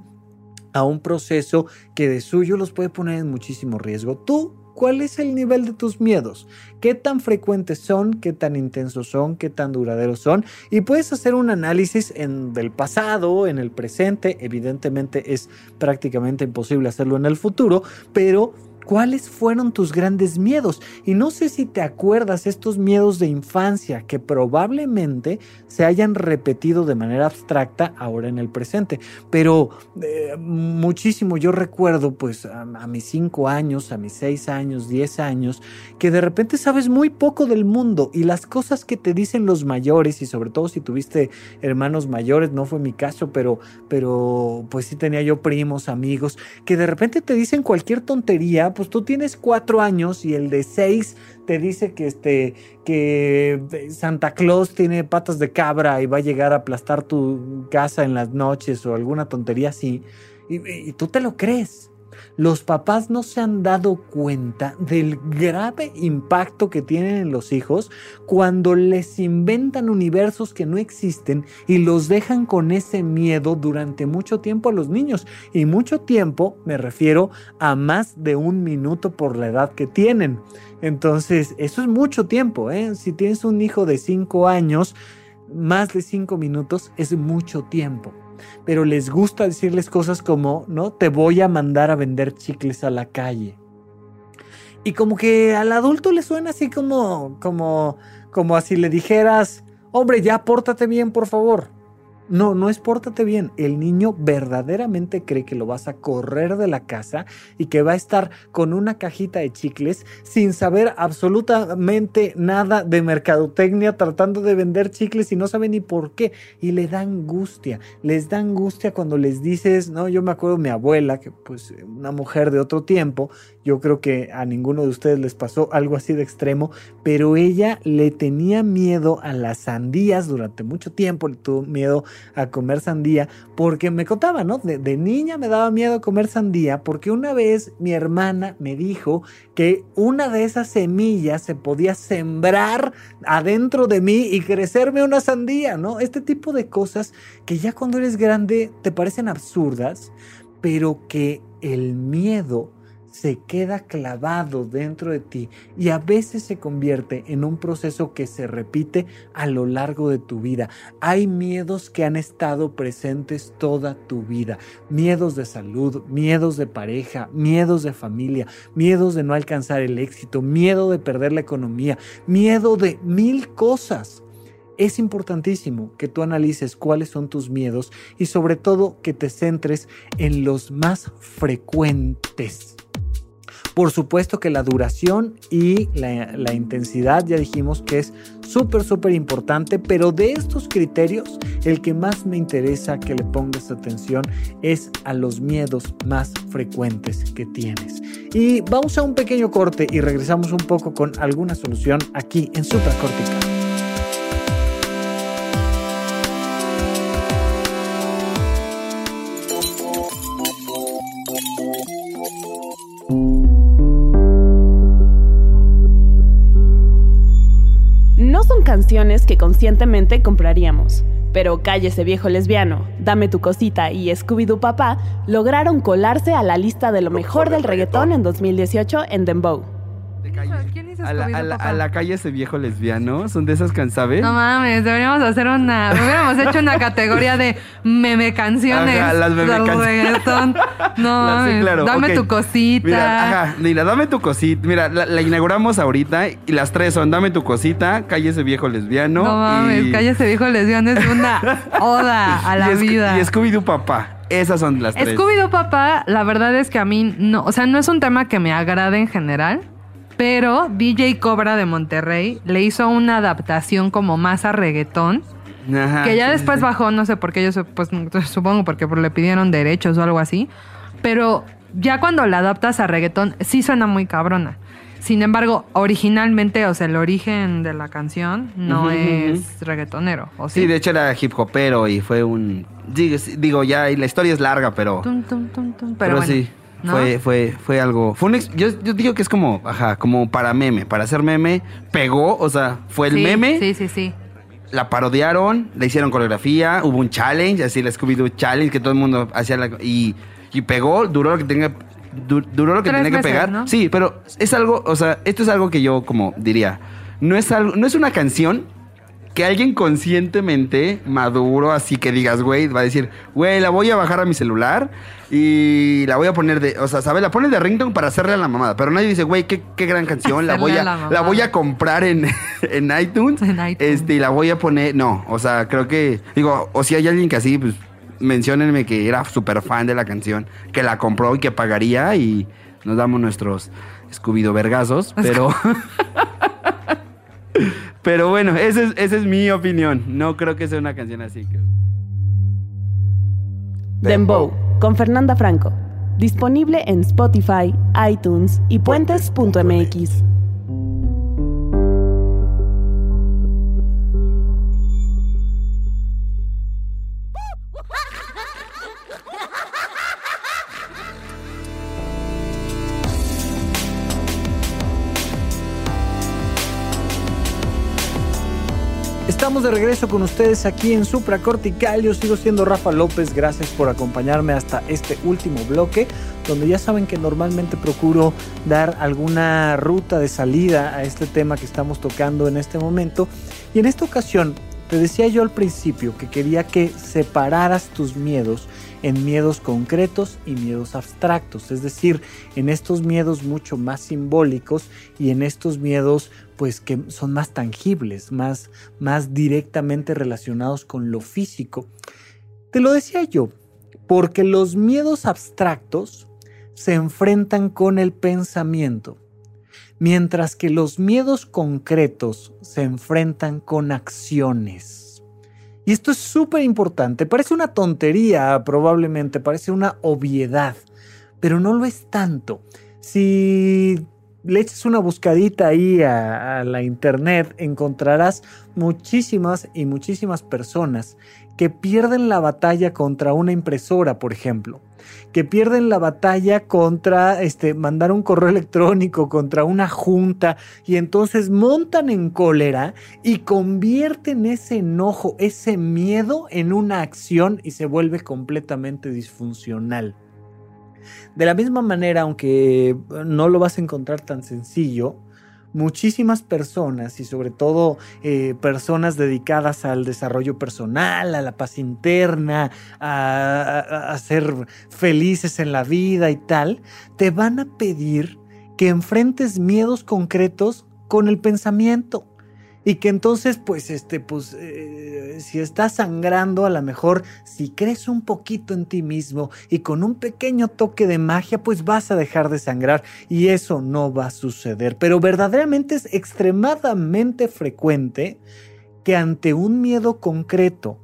a un proceso que de suyo los puede poner en muchísimo riesgo. Tú ¿Cuál es el nivel de tus miedos? ¿Qué tan frecuentes son? ¿Qué tan intensos son? ¿Qué tan duraderos son? Y puedes hacer un análisis en del pasado, en el presente. Evidentemente es prácticamente imposible hacerlo en el futuro, pero ¿Cuáles fueron tus grandes miedos? Y no sé si te acuerdas estos miedos de infancia que probablemente se hayan repetido de manera abstracta ahora en el presente. Pero eh, muchísimo yo recuerdo pues a, mis cinco años, a mis seis años, diez años, que de repente sabes muy poco del mundo y las cosas que te dicen los mayores y sobre todo si tuviste hermanos mayores, no fue mi caso, pero, pero pues sí tenía yo primos, amigos, que de repente te dicen cualquier tontería pues tú tienes cuatro años y el de seis te dice que, este, que Santa Claus tiene patas de cabra y va a llegar a aplastar tu casa en las noches o alguna tontería así, y tú te lo crees los papás no se han dado cuenta del grave impacto que tienen en los hijos cuando les inventan universos que no existen y los dejan con ese miedo durante mucho tiempo a los niños. Y mucho tiempo me refiero a más de un minuto por la edad que tienen. Entonces, eso es mucho tiempo. ¿eh? Si tienes un hijo de 5 años, más de 5 minutos es mucho tiempo pero les gusta decirles cosas como, ¿no? Te voy a mandar a vender chicles a la calle. Y como que al adulto le suena así como, como, como así le dijeras, hombre, ya pórtate bien, por favor. No, no es pórtate bien. El niño verdaderamente cree que lo vas a correr de la casa y que va a estar con una cajita de chicles sin saber absolutamente nada de mercadotecnia, tratando de vender chicles y no sabe ni por qué. Y le da angustia. Les da angustia cuando les dices, no, yo me acuerdo de mi abuela, que pues una mujer de otro tiempo, yo creo que a ninguno de ustedes les pasó algo así de extremo, pero ella le tenía miedo a las sandías durante mucho tiempo, le tuvo miedo a comer sandía, porque me contaba, ¿no? De, niña me daba miedo comer sandía, porque una vez mi hermana me dijo que una de esas semillas se podía sembrar adentro de mí y crecerme una sandía, ¿no? Este tipo de cosas que ya cuando eres grande te parecen absurdas, pero que el miedo se queda clavado dentro de ti y a veces se convierte en un proceso que se repite a lo largo de tu vida. Hay miedos que han estado presentes toda tu vida. Miedos de salud, miedos de pareja, miedos de familia, miedos de no alcanzar el éxito, miedo de perder la economía, miedo de mil cosas. Es importantísimo que tú analices cuáles son tus miedos y sobre todo que te centres en los más frecuentes. Por supuesto que la duración y la, intensidad ya dijimos que es súper, súper importante, pero de estos criterios, el que más me interesa que le pongas atención es a los miedos más frecuentes que tienes. Y vamos a un pequeño corte y regresamos un poco con alguna solución aquí en Supracortical. Canciones que conscientemente compraríamos. Pero Cállese Viejo Lesbiano, Dame Tu Cosita y Scooby-Doo Papá lograron colarse a la lista de lo mejor del reggaetón en 2018 en Dembow a la, a, la, calle ese viejo lesbiano. Son de esas can, ¿sabes? No mames, deberíamos hacer una. Hubiéramos hecho una categoría de meme canciones. las meme canciones. No mames. claro. Dame tu cosita. Mira, ajá, mira, dame tu cosita. Mira, la, inauguramos ahorita y las tres son Dame tu cosita, calle ese viejo lesbiano. No mames, calle ese viejo lesbiano es una oda a la vida. Y Scooby-Doo papá. Esas son las tres. Scooby-Doo papá, la verdad es que a mí no, o sea, no es un tema que me agrade en general. Pero DJ Cobra de Monterrey le hizo una adaptación como más a reggaetón Ajá, que ya sí, después sí. bajó, no sé por qué, yo pues, supongo porque le pidieron derechos o algo así. Pero ya cuando la adaptas a reggaetón, sí suena muy cabrona. Sin embargo, originalmente, o sea, el origen de la canción no es reggaetonero. ¿o sí? Sí, de hecho era hip hopero y fue un... Digo, ya, y la historia es larga, pero... Tum, tum, tum, tum, Pero, Pero, bueno, sí, ¿no? fue, fue, fue algo... Fue un ex- yo, yo digo que es como, ajá, como para meme, para hacer meme. Pegó, o sea, fue el Sí, meme. Sí, sí, sí. la parodiaron, le hicieron coreografía, hubo un challenge, así el Scooby-Doo Challenge, que todo el mundo hacía la, y, y pegó, duró lo que tenga, du- duró lo que Tres tenía que pegar. ¿no? Sí, pero es algo, o sea, esto es algo que yo como diría, no es algo, no es una canción que alguien conscientemente, maduro, así que digas, güey, va a decir, güey, la voy a bajar a mi celular y la voy a poner de, o sea, ¿sabes? La pones de ringtone para hacerle a la mamada, pero nadie dice, güey, qué, qué gran canción, la voy a la voy a comprar en, en iTunes, En iTunes. este, y la voy a poner, no, o sea, creo que, digo, o si hay alguien que así, pues, menciónenme que era súper fan de la canción, que la compró y que pagaría y nos damos nuestros Scooby-Doo vergazos, pero... Pero bueno, esa es, esa es mi opinión. No creo que sea una canción así. que- Dembow, con Fernanda Franco. Disponible en Spotify, iTunes y puentes.mx. Estamos de regreso con ustedes aquí en Supra Cortical. Yo sigo siendo Rafa López. Gracias por acompañarme hasta este último bloque, donde ya saben que normalmente procuro dar alguna ruta de salida a este tema que estamos tocando en este momento. Y en esta ocasión, te decía yo al principio que quería que separaras tus miedos en miedos concretos y miedos abstractos, es decir, en estos miedos mucho más simbólicos y en estos miedos pues que son más tangibles, más, más directamente relacionados con lo físico. Te lo decía yo, porque los miedos abstractos se enfrentan con el pensamiento, mientras que los miedos concretos se enfrentan con acciones. Y esto es súper importante. Parece una tontería, probablemente, parece una obviedad, pero no lo es tanto. Si le eches una buscadita ahí a, a, la internet, encontrarás muchísimas y muchísimas personas que pierden la batalla contra una impresora, por ejemplo, que pierden la batalla contra este mandar un correo electrónico contra una junta y entonces montan en cólera y convierten ese enojo, ese miedo en una acción y se vuelve completamente disfuncional. De la misma manera, aunque no lo vas a encontrar tan sencillo, muchísimas personas y sobre todo eh, personas dedicadas al desarrollo personal, a la paz interna, a, ser felices en la vida y tal, te van a pedir que enfrentes miedos concretos con el pensamiento. Y que entonces, pues, este, pues, eh, si estás sangrando, a lo mejor, si crees un poquito en ti mismo y con un pequeño toque de magia, pues vas a dejar de sangrar. Y eso no va a suceder. Pero verdaderamente es extremadamente frecuente que ante un miedo concreto,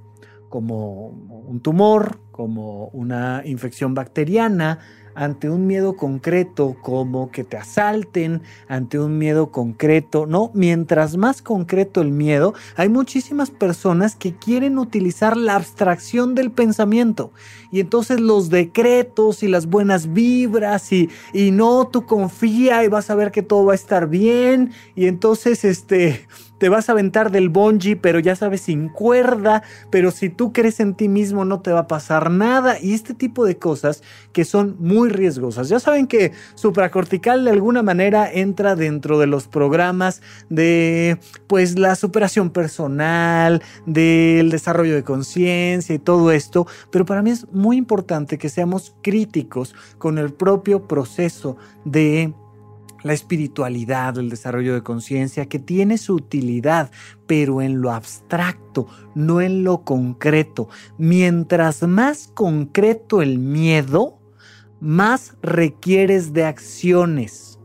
como un tumor, como una infección bacteriana, ante un miedo concreto como que te asalten, ante un miedo concreto, ¿no? Mientras más concreto el miedo, hay muchísimas personas que quieren utilizar la abstracción del pensamiento. Y entonces los decretos y las buenas vibras y, y no, tú confía y vas a ver que todo va a estar bien. Y entonces, este, te vas a aventar del bungee, pero ya sabes, sin cuerda, pero si tú crees en ti mismo no te va a pasar nada y este tipo de cosas que son muy riesgosas. Ya saben que supracortical de alguna manera entra dentro de los programas de pues la superación personal, del desarrollo de conciencia y todo esto, pero para mí es muy importante que seamos críticos con el propio proceso de la espiritualidad, el desarrollo de conciencia, que tiene su utilidad, pero en lo abstracto, no en lo concreto. Mientras más concreto el miedo, más requieres de acciones.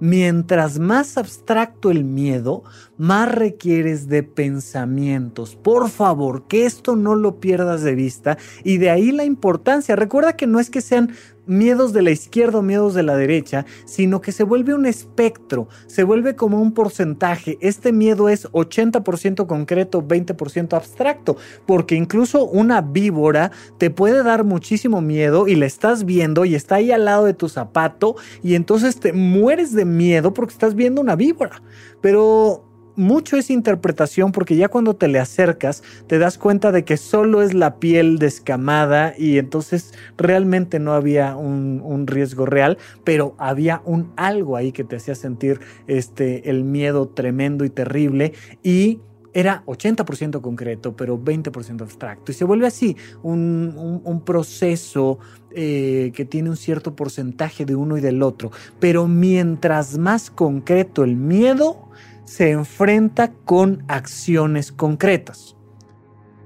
Mientras más abstracto el miedo, más requieres de pensamientos. Por favor, que esto no lo pierdas de vista y de ahí la importancia. Recuerda que no es que sean miedos de la izquierda o miedos de la derecha, sino que se vuelve un espectro, se vuelve como un porcentaje. Este miedo es 80% concreto, 20% abstracto, porque incluso una víbora te puede dar muchísimo miedo y la estás viendo y está ahí al lado de tu zapato y entonces te mueres de miedo porque estás viendo una víbora. Pero mucho es interpretación porque ya cuando te le acercas te das cuenta de que solo es la piel descamada y entonces realmente no había un, riesgo real, pero había un algo ahí que te hacía sentir este, el miedo tremendo y terrible y era 80% concreto, pero 20% abstracto. Y se vuelve así un, proceso eh, que tiene un cierto porcentaje de uno y del otro. Pero mientras más concreto el miedo, se enfrenta con acciones concretas.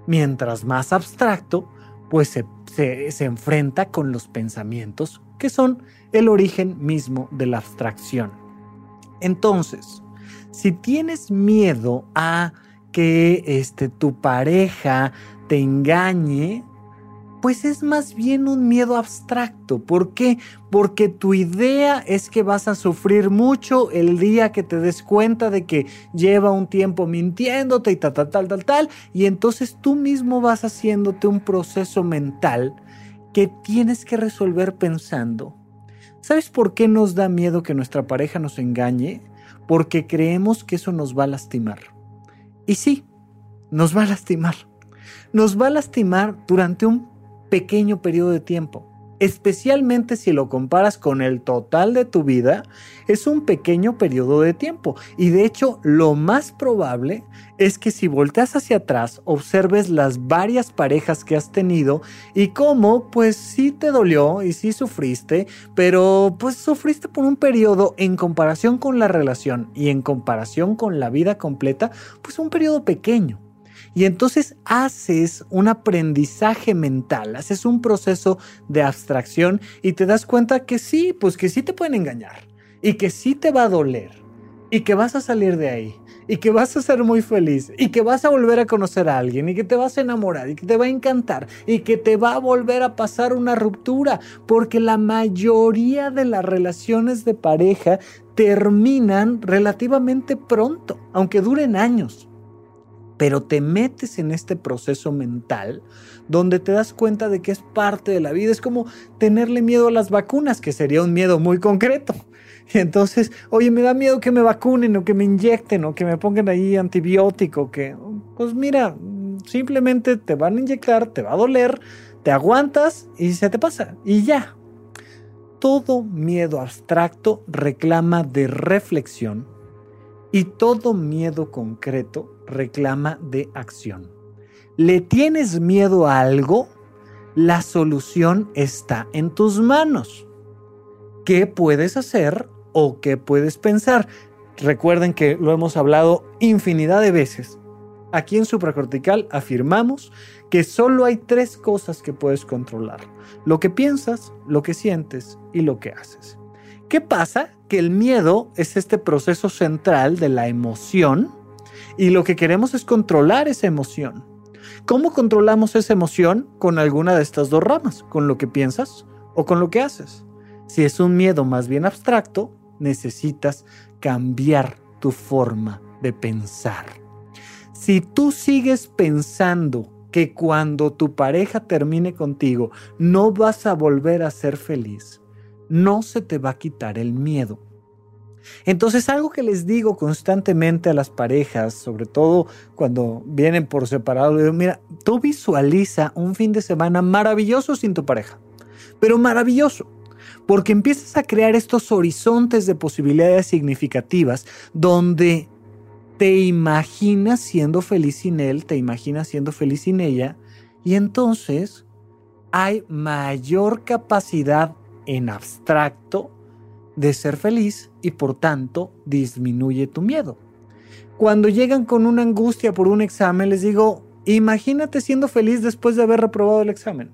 Mientras más abstracto, pues se, enfrenta con los pensamientos, que son el origen mismo de la abstracción. Entonces, si tienes miedo a que este, tu pareja te engañe, pues es más bien un miedo abstracto. ¿Por qué? Porque tu idea es que vas a sufrir mucho el día que te des cuenta de que lleva un tiempo mintiéndote y tal, tal, tal, tal, tal. Y entonces tú mismo vas haciéndote un proceso mental que tienes que resolver pensando. ¿Sabes por qué nos da miedo que nuestra pareja nos engañe? Porque creemos que eso nos va a lastimar. Y sí, nos va a lastimar. Nos va a lastimar durante un pequeño periodo de tiempo. Especialmente si lo comparas con el total de tu vida, es un pequeño periodo de tiempo. Y de hecho, lo más probable es que si volteas hacia atrás, observes las varias parejas que has tenido y cómo, pues sí te dolió y sí sufriste, pero pues sufriste por un periodo en comparación con la relación y en comparación con la vida completa, pues un periodo pequeño. Y entonces haces un aprendizaje mental, haces un proceso de abstracción y te das cuenta que sí, pues que sí te pueden engañar y que sí te va a doler y que vas a salir de ahí y que vas a ser muy feliz y que vas a volver a conocer a alguien y que te vas a enamorar y que te va a encantar y que te va a volver a pasar una ruptura porque la mayoría de las relaciones de pareja terminan relativamente pronto, aunque duren años pero te metes en este proceso mental donde te das cuenta de que es parte de la vida. Es como tenerle miedo a las vacunas, que sería un miedo muy concreto. Y entonces, oye, me da miedo que me vacunen o que me inyecten o que me pongan ahí antibiótico, que, pues mira, simplemente te van a inyectar, te va a doler, te aguantas y se te pasa. Y ya. Todo miedo abstracto reclama de reflexión y todo miedo concreto reclama de acción. ¿Le tienes miedo a algo? La solución está en tus manos. ¿Qué puedes hacer o qué puedes pensar? Recuerden que lo hemos hablado infinidad de veces. Aquí en supracortical afirmamos que solo hay tres cosas que puedes controlar. Lo que piensas, lo que sientes y lo que haces. ¿Qué pasa? Que el miedo es este proceso central de la emoción y lo que queremos es controlar esa emoción. ¿Cómo controlamos esa emoción? Con alguna de estas dos ramas, con lo que piensas o con lo que haces. Si es un miedo más bien abstracto, necesitas cambiar tu forma de pensar. Si tú sigues pensando que cuando tu pareja termine contigo no vas a volver a ser feliz, no se te va a quitar el miedo. Entonces algo que les digo constantemente a las parejas, sobre todo cuando vienen por separado, digo, mira, tú visualiza un fin de semana maravilloso sin tu pareja, pero maravilloso, porque empiezas a crear estos horizontes de posibilidades significativas donde te imaginas siendo feliz sin él, te imaginas siendo feliz sin ella, y entonces hay mayor capacidad en abstracto de ser feliz y por tanto disminuye tu miedo. Cuando llegan con una angustia por un examen, les digo, imagínate siendo feliz después de haber reprobado el examen.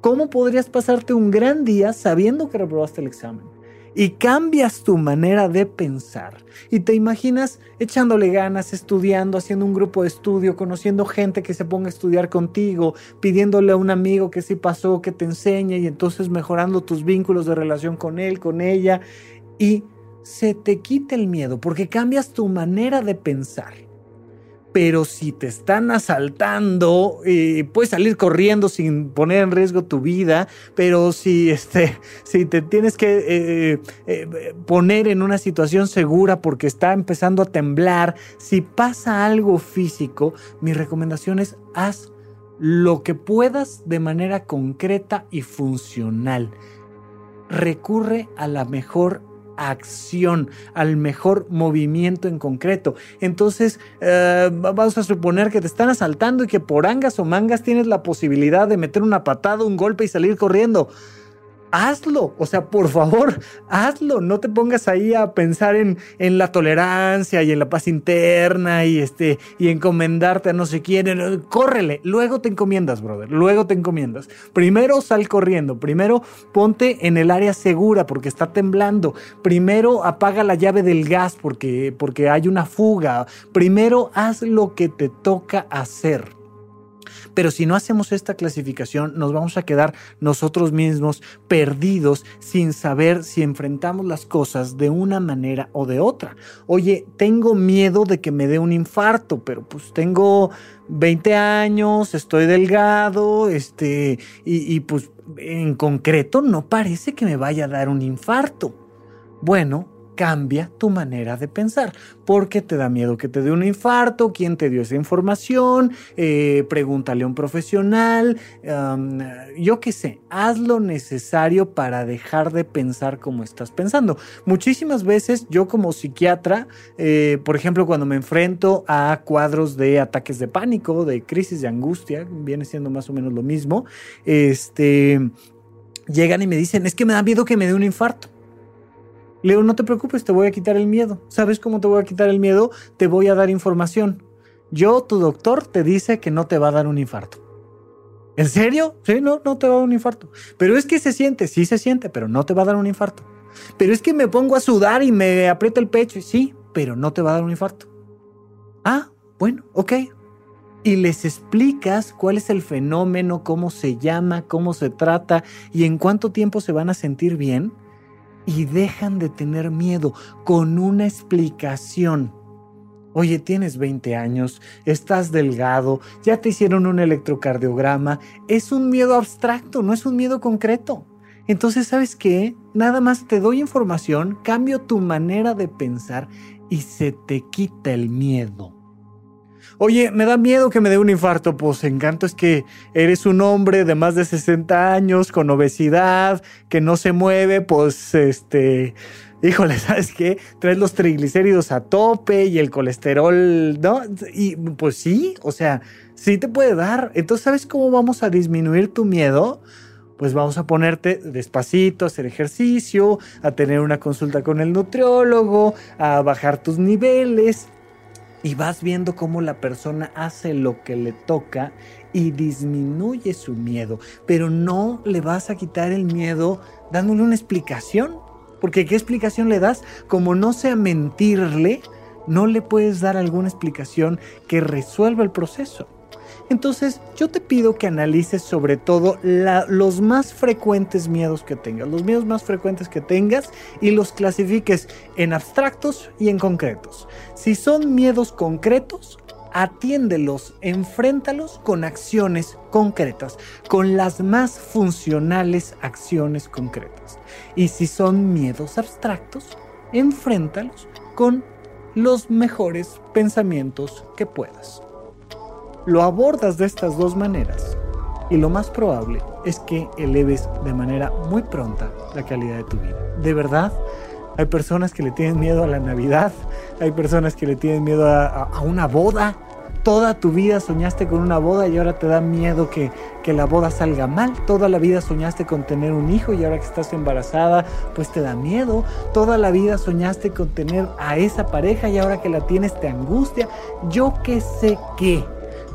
¿Cómo podrías pasarte un gran día sabiendo que reprobaste el examen? Y cambias tu manera de pensar. Y te imaginas echándole ganas, estudiando, haciendo un grupo de estudio, conociendo gente que se ponga a estudiar contigo, pidiéndole a un amigo que sí pasó, que te enseñe y entonces mejorando tus vínculos de relación con él, con ella y se te quita el miedo porque cambias tu manera de pensar pero si te están asaltando, eh, puedes salir corriendo sin poner en riesgo tu vida, pero si, este, si te tienes que eh, eh, poner en una situación segura porque está empezando a temblar, si pasa algo físico, mi recomendación es haz lo que puedas de manera concreta y funcional. Recurre a la mejor acción, al mejor movimiento en concreto. Entonces, eh, vamos a suponer que te están asaltando y que por angas o mangas tienes la posibilidad de meter una patada, un golpe y salir corriendo hazlo, o sea, por favor, hazlo, no te pongas ahí a pensar en, en, la tolerancia y en la paz interna y, este, y encomendarte a no sé quién, córrele, luego te encomiendas, brother, luego te encomiendas. Primero sal corriendo, primero ponte en el área segura porque está temblando, primero apaga la llave del gas porque, porque hay una fuga, primero haz lo que te toca hacer. Pero si no hacemos esta clasificación, nos vamos a quedar nosotros mismos perdidos sin saber si enfrentamos las cosas de una manera o de otra. Oye, tengo miedo de que me dé un infarto, pero pues tengo 20 años, estoy delgado, este, y, y pues en concreto no parece que me vaya a dar un infarto. Bueno, cambia tu manera de pensar, porque te da miedo que te dé un infarto, quién te dio esa información, eh, pregúntale a un profesional, yo qué sé, haz lo necesario para dejar de pensar como estás pensando. Muchísimas veces yo como psiquiatra, eh, por ejemplo, cuando me enfrento a cuadros de ataques de pánico, de crisis de angustia, viene siendo más o menos lo mismo, este, llegan y me dicen, es que me da miedo que me dé un infarto. Leo, no te preocupes, te voy a quitar el miedo. ¿Sabes cómo te voy a quitar el miedo? Te voy a dar información. Yo, tu doctor, te dice que no te va a dar un infarto. ¿En serio? Sí, no, no te va a dar un infarto. Pero es que se siente, sí se siente, pero no te va a dar un infarto. Pero es que me pongo a sudar y me aprieta el pecho, sí, pero no te va a dar un infarto. Ah, bueno, ok. Y les explicas cuál es el fenómeno, cómo se llama, cómo se trata y en cuánto tiempo se van a sentir bien y dejan de tener miedo con una explicación. Oye, tienes 20 años, estás delgado, ya te hicieron un electrocardiograma. Es un miedo abstracto, no es un miedo concreto. Entonces, ¿sabes qué? Nada más te doy información, cambio tu manera de pensar y se te quita el miedo. Oye, me da miedo que me dé un infarto. Pues encanto es que eres un hombre de más de 60 años, con obesidad, que no se mueve, pues este. Híjole, ¿sabes qué? Traes los triglicéridos a tope y el colesterol, ¿no? Y pues sí, o sea, sí te puede dar. Entonces, ¿sabes cómo vamos a disminuir tu miedo? pues vamos a ponerte despacito a hacer ejercicio, a tener una consulta con el nutriólogo, a bajar tus niveles y vas viendo cómo la persona hace lo que le toca y disminuye su miedo, pero no le vas a quitar el miedo dándole una explicación, porque ¿qué explicación le das? Como no sea mentirle, no le puedes dar alguna explicación que resuelva el proceso. Entonces yo te pido que analices sobre todo los más frecuentes miedos que tengas, los miedos más frecuentes que tengas y los clasifiques en abstractos y en concretos. Si son miedos concretos, atiéndelos, enfréntalos con acciones concretas, con las más funcionales acciones concretas. Y si son miedos abstractos, enfréntalos con los mejores pensamientos que puedas lo abordas de estas dos maneras y lo más probable es que eleves de manera muy pronta la calidad de tu vida. De verdad, hay personas que le tienen miedo a la Navidad, hay personas que le tienen miedo a, una boda. Toda tu vida soñaste con una boda y ahora te da miedo que, que la boda salga mal. Toda la vida soñaste con tener un hijo y ahora que estás embarazada, pues te da miedo. Toda la vida soñaste con tener a esa pareja y ahora que la tienes te angustia. Yo qué sé qué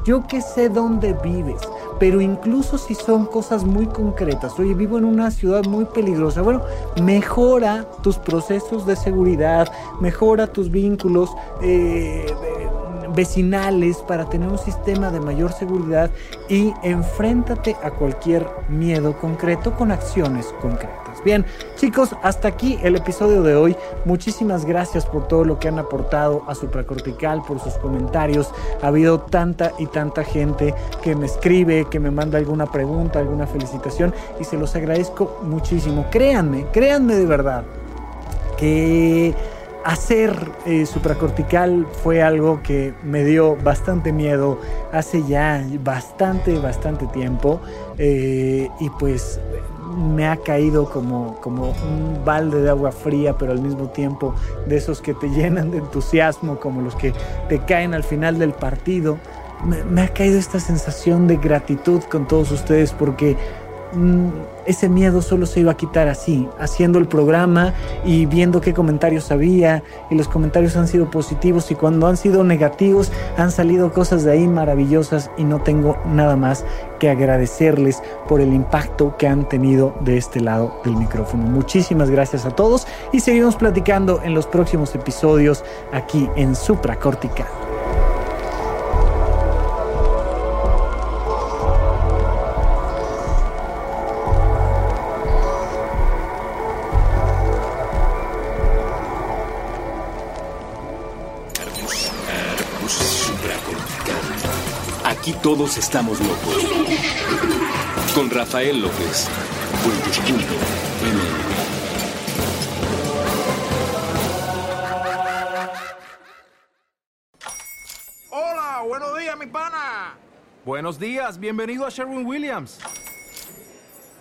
yo que sé dónde vives, pero incluso si son cosas muy concretas, oye, vivo en una ciudad muy peligrosa, bueno, mejora tus procesos de seguridad, mejora tus vínculos. Eh, vecinales para tener un sistema de mayor seguridad y enfréntate a cualquier miedo concreto con acciones concretas. Bien, chicos, hasta aquí el episodio de hoy. Muchísimas gracias por todo lo que han aportado a Supracortical, por sus comentarios. Ha habido tanta y tanta gente que me escribe, que me manda alguna pregunta, alguna felicitación y se los agradezco muchísimo. Créanme, créanme de verdad que hacer eh, supracortical fue algo que me dio bastante miedo hace ya bastante, bastante tiempo. Eh, y pues me ha caído como, como un balde de agua fría, pero al mismo tiempo de esos que te llenan de entusiasmo, como los que te caen al final del partido. me ha caído esta sensación de gratitud con todos ustedes porque ese miedo solo se iba a quitar así, haciendo el programa y viendo qué comentarios había y los comentarios han sido positivos y cuando han sido negativos han salido cosas de ahí maravillosas y no tengo nada más que agradecerles por el impacto que han tenido de este lado del micrófono. Muchísimas gracias a todos y seguimos platicando en los próximos episodios aquí en Supracortical. Todos estamos locos. Con Rafael López. Hola, buenos días, mi pana. Buenos días, bienvenido a Sherwin Williams.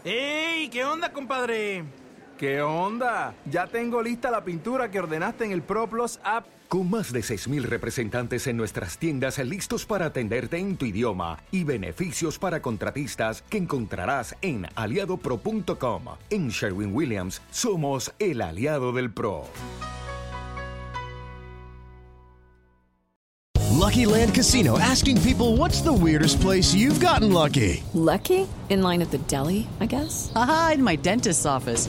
¡Ey! ¿Qué onda, compadre? ¿Qué onda? Ya tengo lista la pintura que ordenaste en el ProPlus app. Con más de 6.000 representantes en nuestras tiendas listos para atenderte en tu idioma y beneficios para contratistas que encontrarás en aliadopro.com. En Sherwin Williams somos el aliado del PRO. Lucky Land Casino asking people what's the weirdest place you've gotten lucky? Lucky? In line at the deli, I guess? Aha, in my dentist's office.